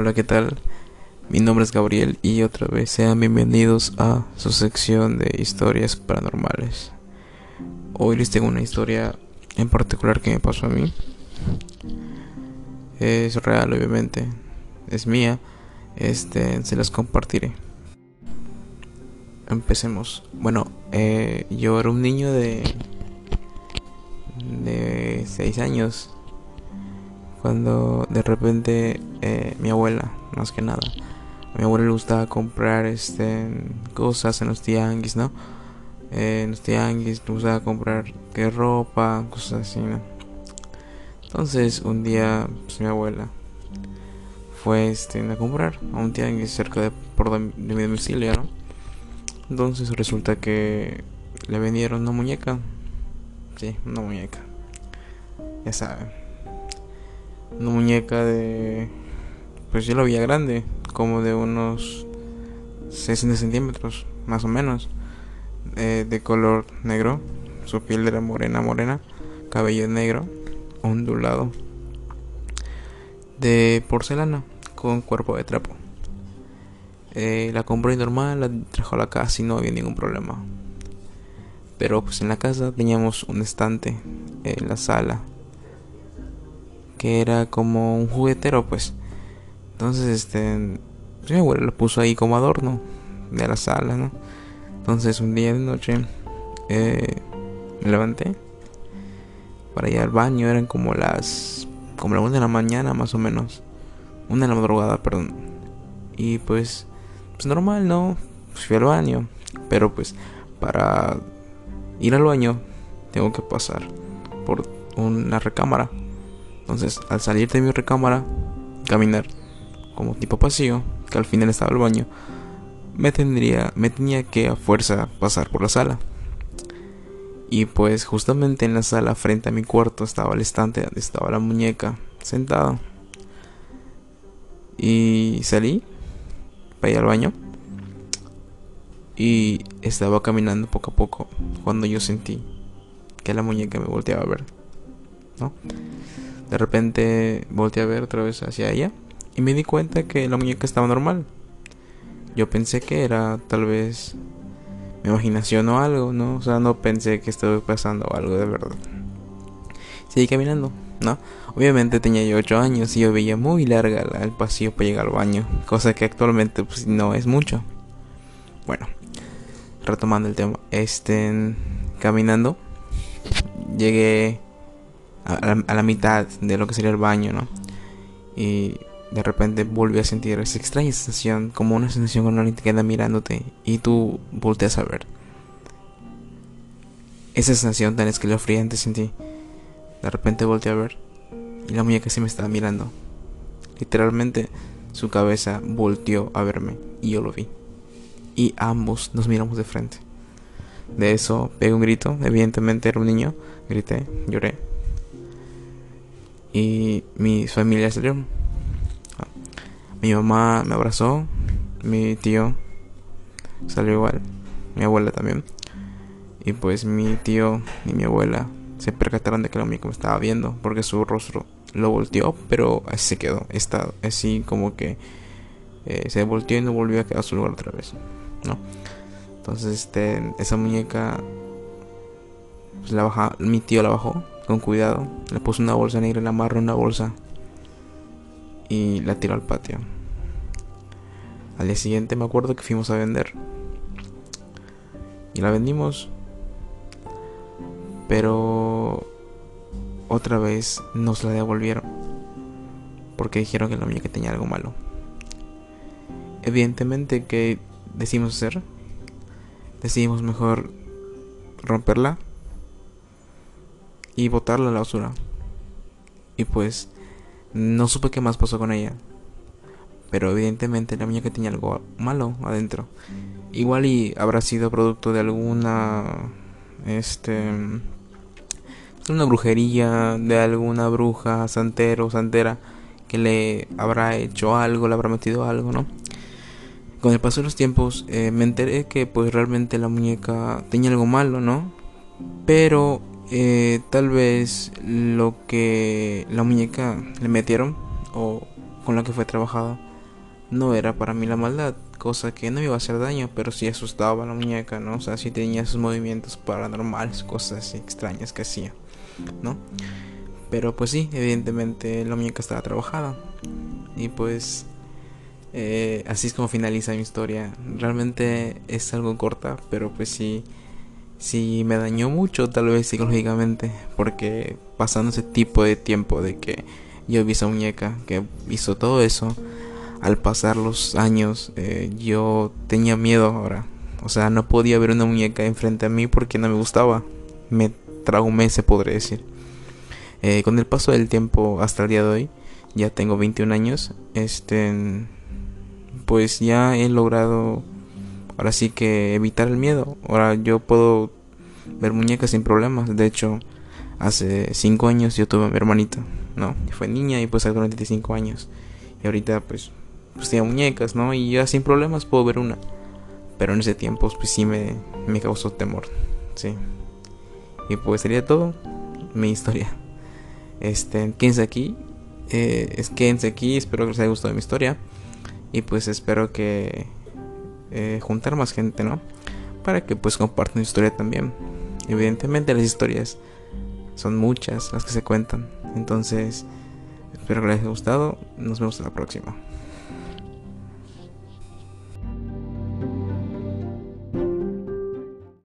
Hola, ¿qué tal? Mi nombre es Gabriel y otra vez sean bienvenidos a su sección de historias paranormales. Hoy les tengo una historia en particular que me pasó a mí. Es real, obviamente. Es mía. Este, se las compartiré. Empecemos. Bueno, eh, yo era un niño de de 6 años cuando de repente eh, mi abuela, más que nada, a mi abuela le gustaba comprar este cosas en los tianguis, ¿no? Eh, en los tianguis le gustaba comprar que ropa, cosas así, ¿no? Entonces un día pues, mi abuela fue este, a comprar a un tianguis cerca de, por de, mi domicilio, ¿no? Entonces resulta que le vendieron una muñeca. Sí, una muñeca. Ya saben una muñeca de pues yo la veía grande como de unos 60 centímetros más o menos eh, de color negro. Su piel era morena morena cabello negro ondulado de porcelana con cuerpo de trapo. Eh, la compré normal la trajo a la casa y no había ningún problema. Pero pues en la casa teníamos un estante en la sala que era como un juguetero, pues. Entonces, este, mi abuela lo puso ahí como adorno de la sala, ¿no? Entonces, un día de noche, eh, me levanté para ir al baño, eran como las, como la una de la mañana, más o menos. Una de la madrugada, perdón. Y pues, pues normal, ¿no? Pues fui al baño, pero pues, para ir al baño, tengo que pasar por una recámara entonces, al salir de mi recámara, caminar como tipo pasillo, que al final estaba el baño, me tendría, me tenía que a fuerza pasar por la sala. Y pues justamente en la sala frente a mi cuarto estaba el estante donde estaba la muñeca sentada. Y salí para ir al baño. Y estaba caminando poco a poco cuando yo sentí que la muñeca me volteaba a ver. ¿No? De repente volteé a ver otra vez hacia ella y me di cuenta que la muñeca estaba normal. Yo pensé que era tal vez mi imaginación o algo, ¿no? O sea, no pensé que estaba pasando algo de verdad. Seguí caminando, ¿no? Obviamente tenía yo 8 años y yo veía muy larga el pasillo para llegar al baño, cosa que actualmente pues no es mucho. Bueno, retomando el tema, este caminando llegué a la, mitad de lo que sería el baño, ¿no? Y de repente volví a sentir esa extraña sensación, como una sensación cuando alguien te queda mirándote y tú volteas a ver. Esa sensación tan escalofriante sentí. De repente volteé a ver y la muñeca sí me estaba mirando. Literalmente su cabeza volteó a verme y yo lo vi. Y ambos nos miramos de frente. De eso pegué un grito, evidentemente era un niño, grité, lloré y mi familia salió. Mi mamá me abrazó, mi tío salió igual, mi abuela también. Y pues mi tío y mi abuela se percataron de que lo único me estaba viendo porque su rostro lo volteó, pero así se quedó. Así como que eh, se volteó y no volvió a quedar a su lugar otra vez, ¿no? Entonces, este, esa muñeca, pues la baja, mi tío la bajó con cuidado. Le puso una bolsa negra, la amarró una bolsa y la tiró al patio. Al día siguiente me acuerdo que fuimos a vender. Y la vendimos. Pero otra vez nos la devolvieron. Porque dijeron que la muñeca tenía algo malo. Evidentemente que decidimos hacer. Decidimos mejor romperla y botarla a la basura. Y pues no supe qué más pasó con ella. Pero evidentemente la muñeca tenía algo malo adentro. Igual y habrá sido producto de alguna este una brujería de alguna bruja, santero, santera que le habrá hecho algo, le habrá metido algo, ¿no? Con el paso de los tiempos eh, me enteré que pues realmente la muñeca tenía algo malo, ¿no? Pero eh, tal vez lo que la muñeca le metieron o con la que fue trabajada no era para mí la maldad, cosa que no me iba a hacer daño, pero sí asustaba a la muñeca, ¿no? O sea, sí tenía sus movimientos paranormales, cosas extrañas que hacía, ¿no? Pero pues sí, evidentemente la muñeca estaba trabajada. Y pues eh, así es como finaliza mi historia. Realmente es algo corta, pero pues sí, sí me dañó mucho tal vez psicológicamente. Porque pasando ese tipo de tiempo de que yo vi esa muñeca que hizo todo eso, al pasar los años eh, yo tenía miedo ahora. O sea, no podía ver una muñeca enfrente a mí porque no me gustaba. Me traumé, se podría decir. Eh, con el paso del tiempo hasta el día de hoy, ya tengo 21 años, este, pues ya he logrado, ahora sí que evitar el miedo. Ahora yo puedo ver muñecas sin problemas. De hecho, hace 5 años yo tuve a mi hermanita, ¿no? Fue niña y pues hace 25 años. Y ahorita pues, pues tenía muñecas, ¿no? Y ya sin problemas puedo ver una. Pero en ese tiempo pues sí me, me causó temor, sí. Y pues sería todo mi historia. Este, quédense aquí. Eh, quédense aquí. Espero que les haya gustado mi historia. Y pues espero que eh, juntar más gente, ¿no? Para que pues compartan historia también. Evidentemente las historias son muchas las que se cuentan. Entonces, espero que les haya gustado. Nos vemos en la próxima.